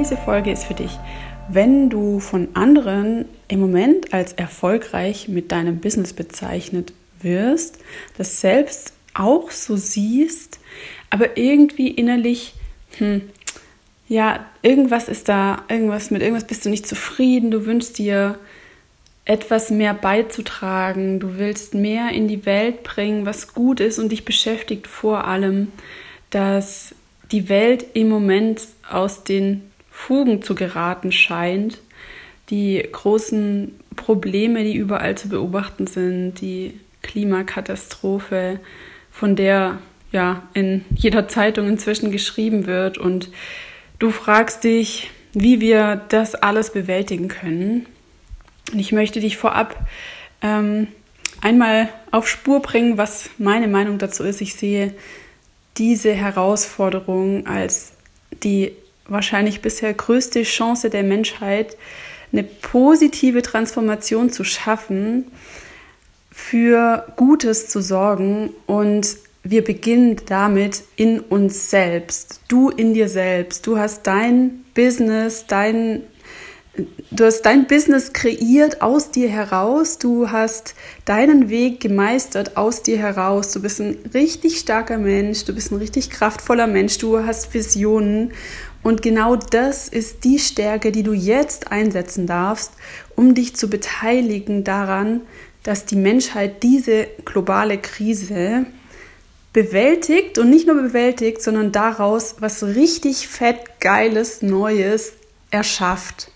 diese Folge ist für dich. Wenn du von anderen im Moment als erfolgreich mit deinem Business bezeichnet wirst, das selbst auch so siehst, aber irgendwie innerlich, hm, ja, irgendwas ist da, irgendwas mit irgendwas bist du nicht zufrieden, du wünschst dir etwas mehr beizutragen, du willst mehr in die Welt bringen, was gut ist und dich beschäftigt vor allem, dass die Welt im Moment aus den Fugen zu geraten scheint, die großen Probleme, die überall zu beobachten sind, die Klimakatastrophe, von der ja in jeder Zeitung inzwischen geschrieben wird und du fragst dich, wie wir das alles bewältigen können. Und ich möchte dich vorab ähm, einmal auf Spur bringen, was meine Meinung dazu ist. Ich sehe diese Herausforderung als die wahrscheinlich bisher größte Chance der Menschheit, eine positive Transformation zu schaffen, für Gutes zu sorgen. Und wir beginnen damit in uns selbst. Du in dir selbst. Du hast dein Business, dein du hast dein Business kreiert aus dir heraus, du hast deinen Weg gemeistert aus dir heraus, du bist ein richtig starker Mensch, du bist ein richtig kraftvoller Mensch, du hast Visionen und genau das ist die Stärke, die du jetzt einsetzen darfst, um dich zu beteiligen daran, dass die Menschheit diese globale Krise bewältigt und nicht nur bewältigt, sondern daraus was richtig fett, geiles, Neues erschafft.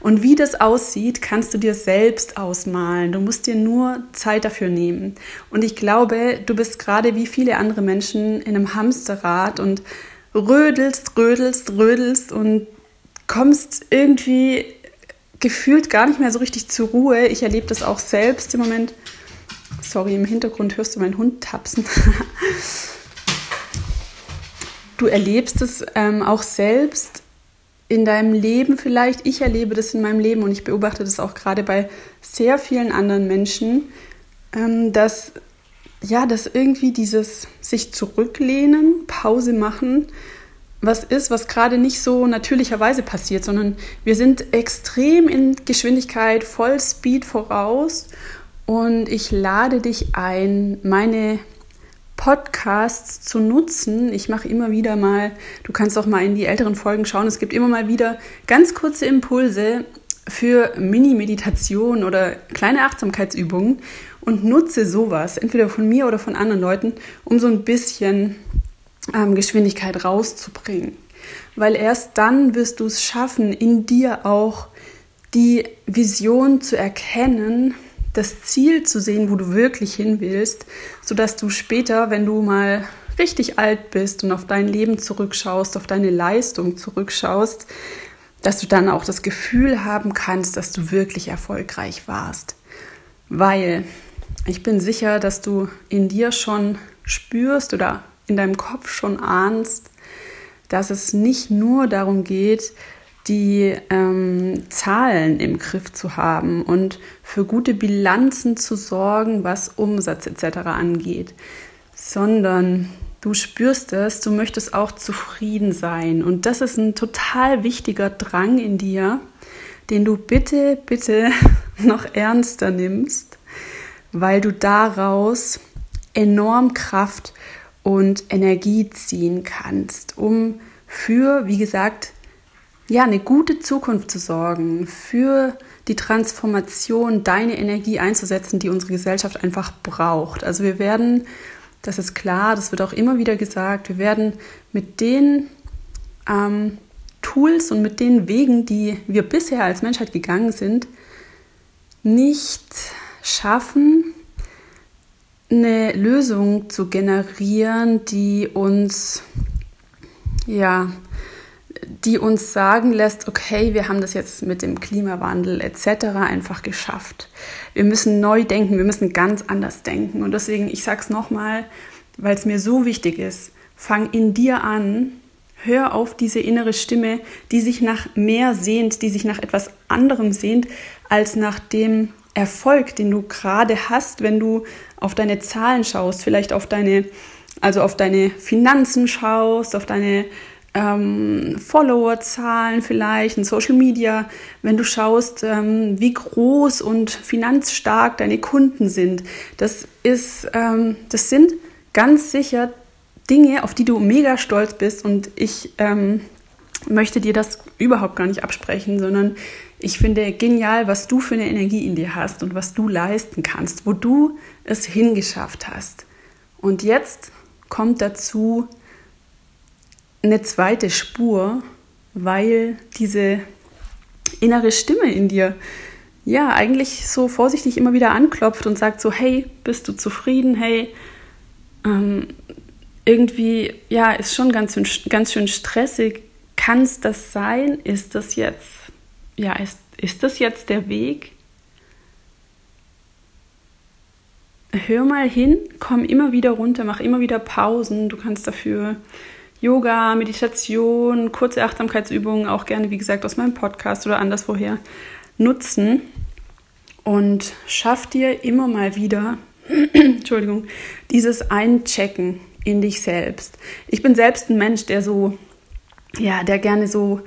Und wie das aussieht, kannst du dir selbst ausmalen. Du musst dir nur Zeit dafür nehmen. Und ich glaube, du bist gerade wie viele andere Menschen in einem Hamsterrad und rödelst, rödelst, rödelst und kommst irgendwie gefühlt gar nicht mehr so richtig zur Ruhe. Ich erlebe das auch selbst im Moment. Sorry, im Hintergrund hörst du meinen Hund tapsen. du erlebst es ähm, auch selbst in deinem Leben vielleicht. Ich erlebe das in meinem Leben und ich beobachte das auch gerade bei sehr vielen anderen Menschen, ähm, dass ja, dass irgendwie dieses sich zurücklehnen, Pause machen, was ist, was gerade nicht so natürlicherweise passiert, sondern wir sind extrem in Geschwindigkeit, voll Speed voraus. Und ich lade dich ein, meine Podcasts zu nutzen. Ich mache immer wieder mal, du kannst auch mal in die älteren Folgen schauen, es gibt immer mal wieder ganz kurze Impulse für Mini-Meditation oder kleine Achtsamkeitsübungen und nutze sowas, entweder von mir oder von anderen Leuten, um so ein bisschen ähm, Geschwindigkeit rauszubringen. Weil erst dann wirst du es schaffen, in dir auch die Vision zu erkennen, das Ziel zu sehen, wo du wirklich hin willst, sodass du später, wenn du mal richtig alt bist und auf dein Leben zurückschaust, auf deine Leistung zurückschaust, dass du dann auch das Gefühl haben kannst, dass du wirklich erfolgreich warst. Weil ich bin sicher, dass du in dir schon spürst oder in deinem Kopf schon ahnst, dass es nicht nur darum geht, die ähm, Zahlen im Griff zu haben und für gute Bilanzen zu sorgen, was Umsatz etc. angeht, sondern du spürst es, du möchtest auch zufrieden sein. Und das ist ein total wichtiger Drang in dir, den du bitte, bitte noch ernster nimmst, weil du daraus enorm Kraft und Energie ziehen kannst, um für, wie gesagt, ja, eine gute Zukunft zu sorgen, für die Transformation deine Energie einzusetzen, die unsere Gesellschaft einfach braucht. Also wir werden, das ist klar, das wird auch immer wieder gesagt, wir werden mit den ähm, Tools und mit den Wegen, die wir bisher als Menschheit gegangen sind, nicht schaffen, eine Lösung zu generieren, die uns ja die uns sagen lässt, okay, wir haben das jetzt mit dem Klimawandel etc. einfach geschafft. Wir müssen neu denken, wir müssen ganz anders denken. Und deswegen, ich sage es nochmal, weil es mir so wichtig ist, fang in dir an, hör auf diese innere Stimme, die sich nach mehr sehnt, die sich nach etwas anderem sehnt, als nach dem Erfolg, den du gerade hast, wenn du auf deine Zahlen schaust, vielleicht auf deine, also auf deine Finanzen schaust, auf deine ähm, Followerzahlen vielleicht in Social Media, wenn du schaust, ähm, wie groß und finanzstark deine Kunden sind. Das ist, ähm, das sind ganz sicher Dinge, auf die du mega stolz bist und ich ähm, möchte dir das überhaupt gar nicht absprechen, sondern ich finde genial, was du für eine Energie in dir hast und was du leisten kannst, wo du es hingeschafft hast. Und jetzt kommt dazu eine zweite Spur, weil diese innere Stimme in dir ja eigentlich so vorsichtig immer wieder anklopft und sagt so, hey, bist du zufrieden? Hey, ähm, irgendwie, ja, ist schon ganz, ganz schön stressig. Kann es das sein? Ist das jetzt, ja, ist, ist das jetzt der Weg? Hör mal hin, komm immer wieder runter, mach immer wieder Pausen. Du kannst dafür Yoga, Meditation, kurze Achtsamkeitsübungen, auch gerne, wie gesagt, aus meinem Podcast oder anderswoher nutzen und schaff dir immer mal wieder, Entschuldigung, dieses Einchecken in dich selbst. Ich bin selbst ein Mensch, der so, ja, der gerne so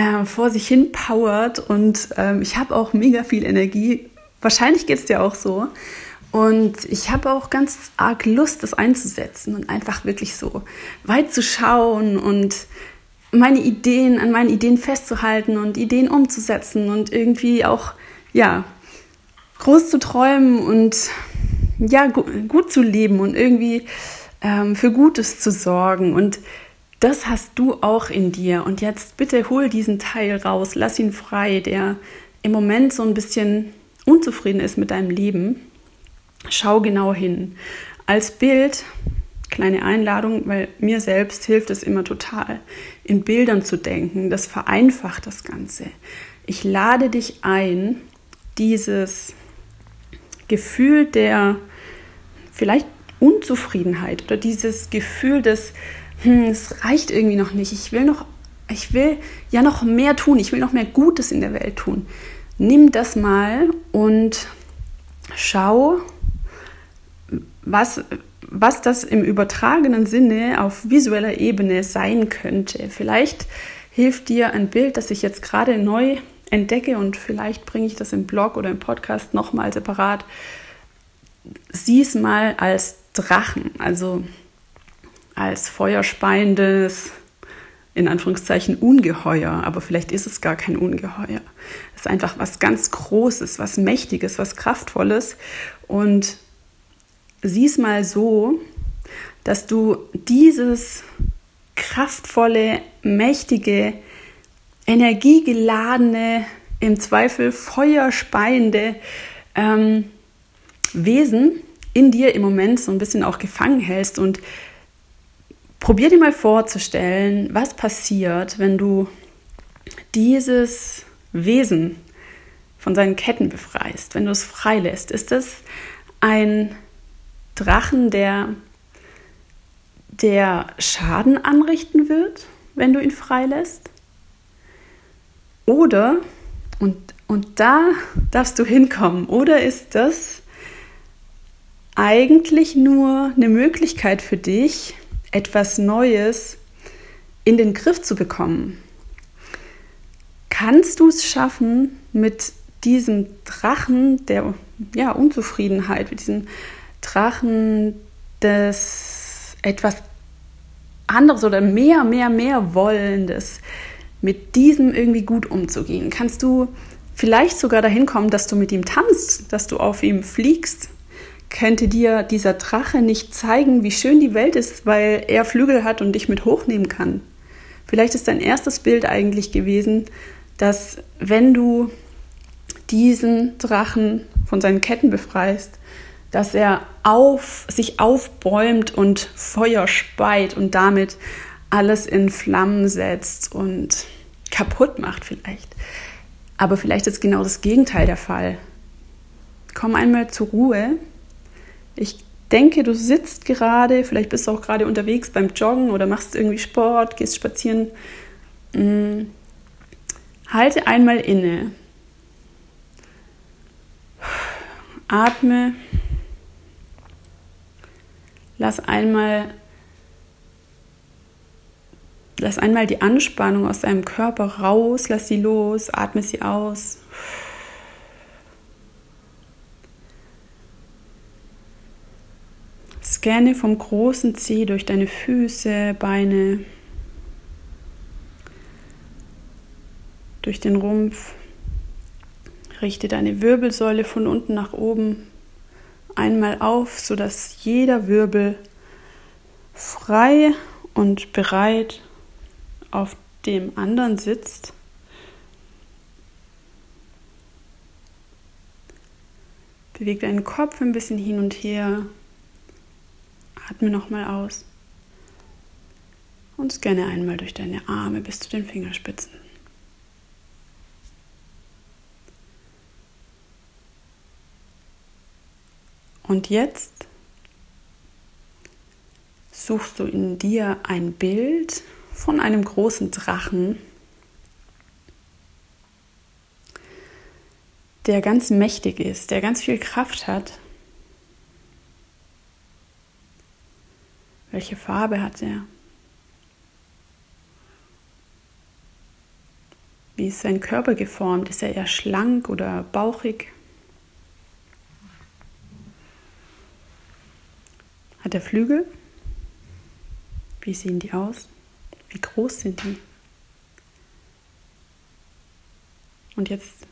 äh, vor sich hin powert und ähm, ich habe auch mega viel Energie. Wahrscheinlich geht es dir auch so. Und ich habe auch ganz arg Lust, das einzusetzen und einfach wirklich so weit zu schauen und meine Ideen, an meinen Ideen festzuhalten und Ideen umzusetzen und irgendwie auch, ja, groß zu träumen und ja, gut zu leben und irgendwie ähm, für Gutes zu sorgen. Und das hast du auch in dir. Und jetzt bitte hol diesen Teil raus, lass ihn frei, der im Moment so ein bisschen unzufrieden ist mit deinem Leben. Schau genau hin. Als Bild, kleine Einladung, weil mir selbst hilft es immer total, in Bildern zu denken. Das vereinfacht das Ganze. Ich lade dich ein, dieses Gefühl der vielleicht Unzufriedenheit oder dieses Gefühl des, hm, es reicht irgendwie noch nicht, ich will noch, ich will ja noch mehr tun, ich will noch mehr Gutes in der Welt tun. Nimm das mal und schau, was, was das im übertragenen Sinne auf visueller Ebene sein könnte. Vielleicht hilft dir ein Bild, das ich jetzt gerade neu entdecke und vielleicht bringe ich das im Blog oder im Podcast nochmal separat. Sieh es mal als Drachen, also als feuerspeiendes, in Anführungszeichen Ungeheuer, aber vielleicht ist es gar kein Ungeheuer. Es ist einfach was ganz Großes, was Mächtiges, was Kraftvolles und sieh es mal so, dass du dieses kraftvolle, mächtige, energiegeladene, im Zweifel feuerspeiende ähm, Wesen in dir im Moment so ein bisschen auch gefangen hältst und probier dir mal vorzustellen, was passiert, wenn du dieses Wesen von seinen Ketten befreist, wenn du es freilässt. Ist das ein Drachen, der, der Schaden anrichten wird, wenn du ihn freilässt? Oder, und, und da darfst du hinkommen, oder ist das eigentlich nur eine Möglichkeit für dich, etwas Neues in den Griff zu bekommen? Kannst du es schaffen, mit diesem Drachen der ja, Unzufriedenheit, mit diesem Drachen des etwas anderes oder mehr, mehr, mehr Wollendes, mit diesem irgendwie gut umzugehen? Kannst du vielleicht sogar dahin kommen, dass du mit ihm tanzt, dass du auf ihm fliegst? Könnte dir dieser Drache nicht zeigen, wie schön die Welt ist, weil er Flügel hat und dich mit hochnehmen kann? Vielleicht ist dein erstes Bild eigentlich gewesen, dass wenn du diesen Drachen von seinen Ketten befreist, dass er auf, sich aufbäumt und Feuer speit und damit alles in Flammen setzt und kaputt macht vielleicht. Aber vielleicht ist genau das Gegenteil der Fall. Komm einmal zur Ruhe. Ich denke, du sitzt gerade, vielleicht bist du auch gerade unterwegs beim Joggen oder machst irgendwie Sport, gehst spazieren. Hm. Halte einmal inne. Atme Lass einmal Lass einmal die Anspannung aus deinem Körper raus, lass sie los, atme sie aus. Scanne vom großen Zeh durch deine Füße, Beine, durch den Rumpf. Richte deine Wirbelsäule von unten nach oben einmal auf, sodass jeder Wirbel frei und bereit auf dem anderen sitzt. Beweg deinen Kopf ein bisschen hin und her. Atme nochmal aus. Und scanne einmal durch deine Arme bis zu den Fingerspitzen. Und jetzt suchst du in dir ein Bild von einem großen Drachen, der ganz mächtig ist, der ganz viel Kraft hat. Welche Farbe hat er? Wie ist sein Körper geformt? Ist er eher schlank oder bauchig? Hat er Flügel? Wie sehen die aus? Wie groß sind die? Und jetzt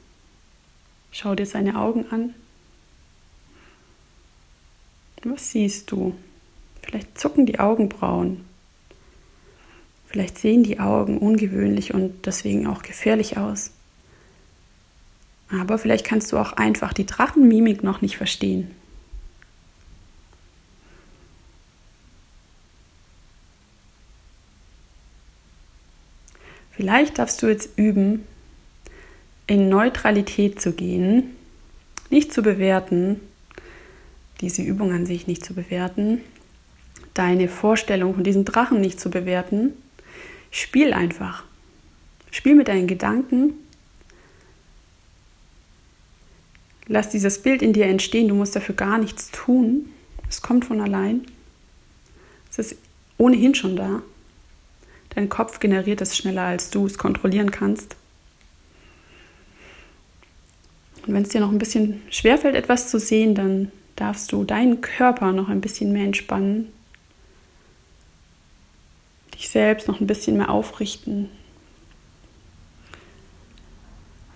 schau dir seine Augen an. Was siehst du? Vielleicht zucken die Augenbrauen. Vielleicht sehen die Augen ungewöhnlich und deswegen auch gefährlich aus. Aber vielleicht kannst du auch einfach die Drachenmimik noch nicht verstehen. Vielleicht darfst du jetzt üben, in Neutralität zu gehen, nicht zu bewerten, diese Übung an sich nicht zu bewerten, deine Vorstellung von diesem Drachen nicht zu bewerten. Spiel einfach. Spiel mit deinen Gedanken. Lass dieses Bild in dir entstehen. Du musst dafür gar nichts tun. Es kommt von allein. Es ist ohnehin schon da. Dein Kopf generiert es schneller, als du es kontrollieren kannst. Und wenn es dir noch ein bisschen schwerfällt, etwas zu sehen, dann darfst du deinen Körper noch ein bisschen mehr entspannen, dich selbst noch ein bisschen mehr aufrichten.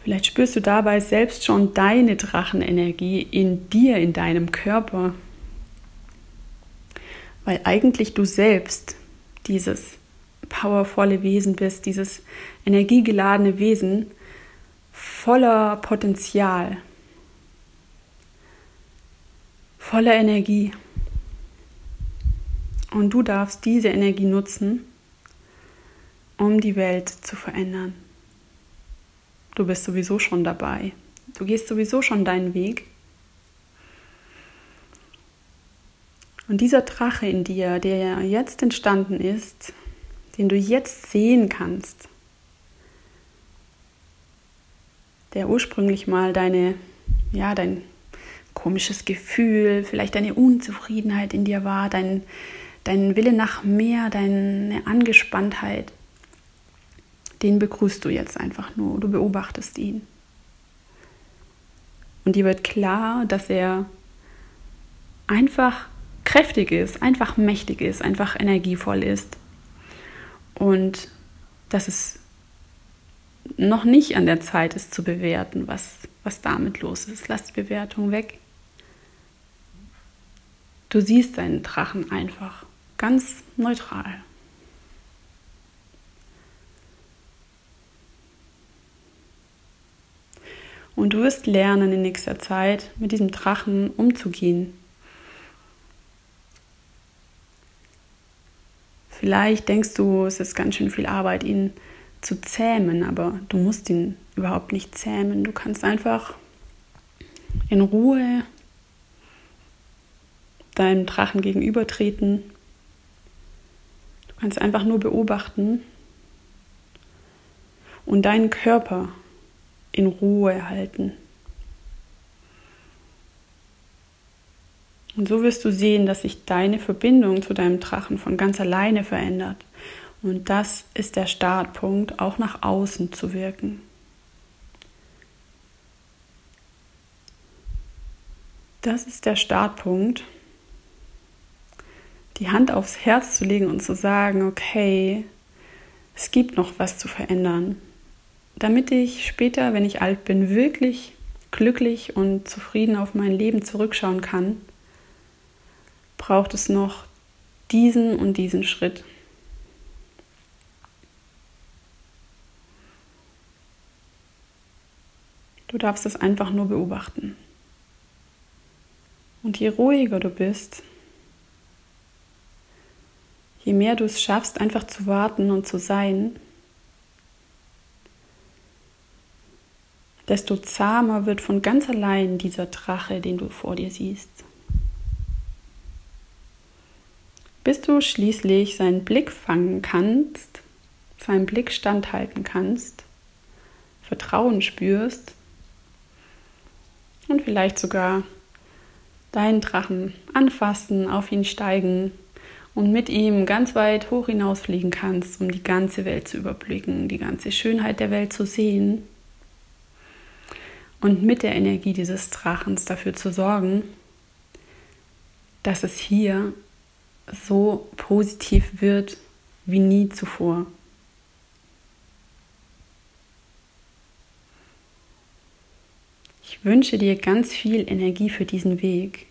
Vielleicht spürst du dabei selbst schon deine Drachenenergie in dir, in deinem Körper, weil eigentlich du selbst dieses powervolle Wesen bist, dieses energiegeladene Wesen voller Potenzial, voller Energie. Und du darfst diese Energie nutzen, um die Welt zu verändern. Du bist sowieso schon dabei. Du gehst sowieso schon deinen Weg. Und dieser Drache in dir, der jetzt entstanden ist, den du jetzt sehen kannst, der ursprünglich mal deine, ja, dein komisches Gefühl, vielleicht deine Unzufriedenheit in dir war, dein, dein Wille nach mehr, deine Angespanntheit, den begrüßt du jetzt einfach nur, du beobachtest ihn. Und dir wird klar, dass er einfach kräftig ist, einfach mächtig ist, einfach energievoll ist und dass es noch nicht an der Zeit ist zu bewerten, was, was damit los ist. Lass die Bewertung weg. Du siehst deinen Drachen einfach ganz neutral. Und du wirst lernen in nächster Zeit mit diesem Drachen umzugehen. Vielleicht denkst du, es ist ganz schön viel Arbeit, ihn zu zähmen, aber du musst ihn überhaupt nicht zähmen. Du kannst einfach in Ruhe deinem Drachen gegenübertreten. Du kannst einfach nur beobachten und deinen Körper in Ruhe halten. Und so wirst du sehen, dass sich deine Verbindung zu deinem Drachen von ganz alleine verändert Und das ist der Startpunkt, auch nach außen zu wirken. Das ist der Startpunkt, die Hand aufs Herz zu legen und zu sagen, okay, es gibt noch was zu verändern, damit ich später, wenn ich alt bin, wirklich glücklich und zufrieden auf mein Leben zurückschauen kann, braucht es noch diesen und diesen Schritt. Du darfst es einfach nur beobachten. Und je ruhiger du bist, je mehr du es schaffst, einfach zu warten und zu sein, desto zahmer wird von ganz allein dieser Drache, den du vor dir siehst. Bis du schließlich seinen Blick fangen kannst, seinen Blick standhalten kannst, Vertrauen spürst und vielleicht sogar deinen Drachen anfassen, auf ihn steigen und mit ihm ganz weit hoch hinausfliegen kannst, um die ganze Welt zu überblicken, die ganze Schönheit der Welt zu sehen und mit der Energie dieses Drachens dafür zu sorgen, dass es hier so positiv wird wie nie zuvor. Ich wünsche dir ganz viel Energie für diesen Weg.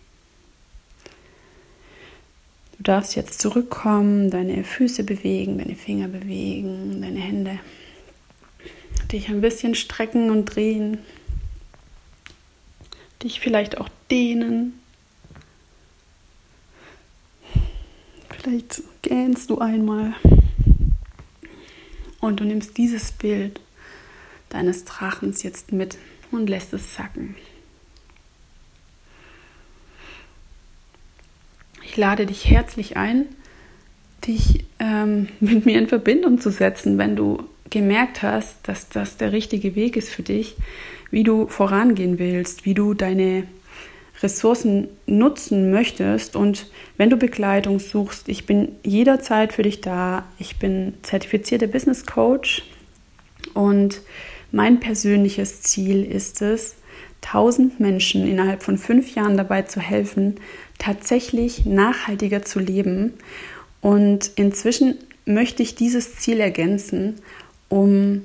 Du darfst jetzt zurückkommen, deine Füße bewegen, deine Finger bewegen, deine Hände. Dich ein bisschen strecken und drehen. Dich vielleicht auch dehnen. Vielleicht gähnst du einmal. Und du nimmst dieses Bild deines Drachens jetzt mit und lässt es sacken. Ich lade dich herzlich ein, dich ähm, mit mir in Verbindung zu setzen, wenn du gemerkt hast, dass das der richtige Weg ist für dich, wie du vorangehen willst, wie du deine Ressourcen nutzen möchtest und wenn du Begleitung suchst, ich bin jederzeit für dich da. Ich bin zertifizierter Business Coach und mein persönliches Ziel ist es, 1000 Menschen innerhalb von fünf Jahren dabei zu helfen, tatsächlich nachhaltiger zu leben. Und inzwischen möchte ich dieses Ziel ergänzen, um,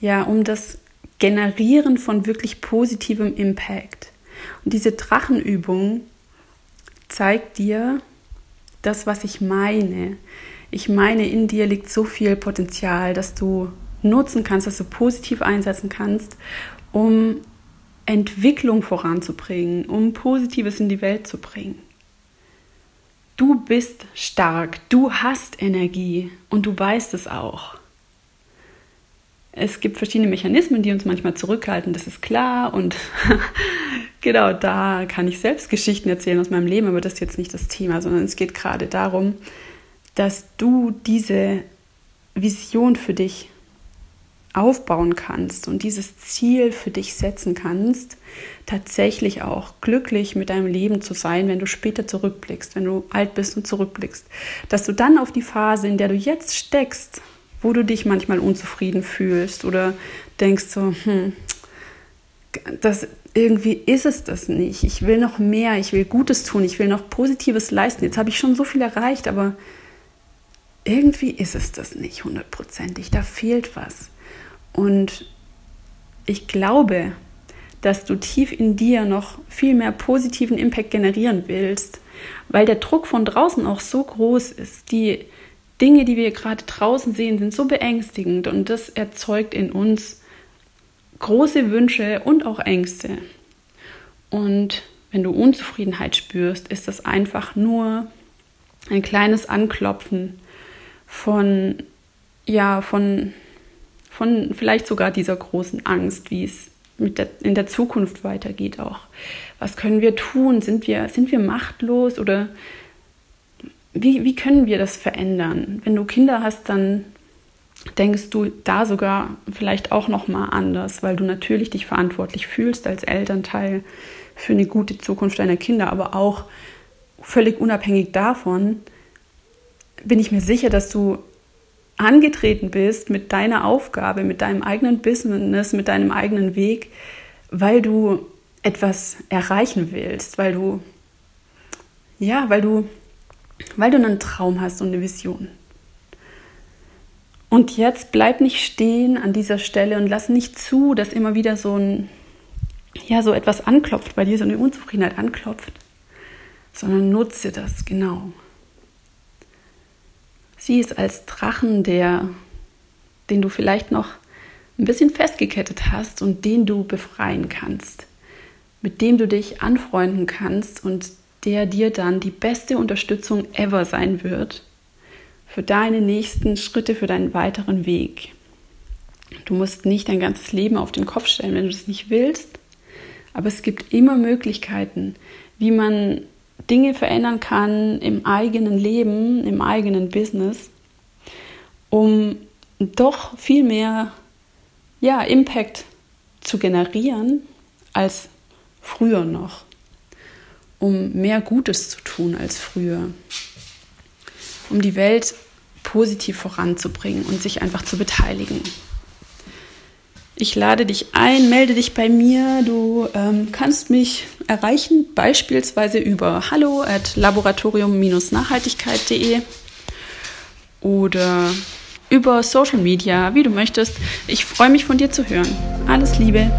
ja, um das Generieren von wirklich positivem Impact. Und diese Drachenübung zeigt dir das, was ich meine. Ich meine, in dir liegt so viel Potenzial, dass du nutzen kannst, dass du positiv einsetzen kannst, um Entwicklung voranzubringen, um Positives in die Welt zu bringen. Du bist stark, du hast Energie und du weißt es auch. Es gibt verschiedene Mechanismen, die uns manchmal zurückhalten, das ist klar. Und genau da kann ich selbst Geschichten erzählen aus meinem Leben, aber das ist jetzt nicht das Thema, sondern es geht gerade darum, dass du diese Vision für dich aufbauen kannst und dieses Ziel für dich setzen kannst, tatsächlich auch glücklich mit deinem Leben zu sein, wenn du später zurückblickst, wenn du alt bist und zurückblickst, dass du dann auf die Phase, in der du jetzt steckst, wo du dich manchmal unzufrieden fühlst oder denkst so, hm, das irgendwie ist es das nicht. Ich will noch mehr, ich will Gutes tun, ich will noch Positives leisten. Jetzt habe ich schon so viel erreicht, aber irgendwie ist es das nicht hundertprozentig. Da fehlt was. Und ich glaube, dass du tief in dir noch viel mehr positiven Impact generieren willst, weil der Druck von draußen auch so groß ist. Die Dinge, die wir gerade draußen sehen, sind so beängstigend und das erzeugt in uns große Wünsche und auch Ängste. Und wenn du Unzufriedenheit spürst, ist das einfach nur ein kleines Anklopfen von ja, von von vielleicht sogar dieser großen Angst, wie es mit der, in der Zukunft weitergeht auch. Was können wir tun? Sind wir, sind wir machtlos oder wie, wie können wir das verändern? Wenn du Kinder hast, dann denkst du da sogar vielleicht auch noch mal anders, weil du natürlich dich verantwortlich fühlst als Elternteil für eine gute Zukunft deiner Kinder, aber auch völlig unabhängig davon bin ich mir sicher, dass du angetreten bist mit deiner Aufgabe, mit deinem eigenen Business, mit deinem eigenen Weg, weil du etwas erreichen willst, weil du ja, weil du weil du einen Traum hast und eine Vision. Und jetzt bleib nicht stehen an dieser Stelle und lass nicht zu, dass immer wieder so ein ja, so etwas anklopft bei dir, so eine Unzufriedenheit anklopft, sondern nutze das genau. Sieh es als Drachen, der, den du vielleicht noch ein bisschen festgekettet hast und den du befreien kannst, mit dem du dich anfreunden kannst und der dir dann die beste Unterstützung ever sein wird für deine nächsten Schritte, für deinen weiteren Weg. Du musst nicht dein ganzes Leben auf den Kopf stellen, wenn du es nicht willst, aber es gibt immer Möglichkeiten, wie man Dinge verändern kann im eigenen Leben, im eigenen Business, um doch viel mehr ja, Impact zu generieren als früher noch, um mehr Gutes zu tun als früher, um die Welt positiv voranzubringen und sich einfach zu beteiligen. Ich lade dich ein, melde dich bei mir. Du ähm, kannst mich erreichen, beispielsweise über hallo at laboratorium-nachhaltigkeit.de oder über Social Media, wie du möchtest. Ich freue mich von dir zu hören. Alles Liebe.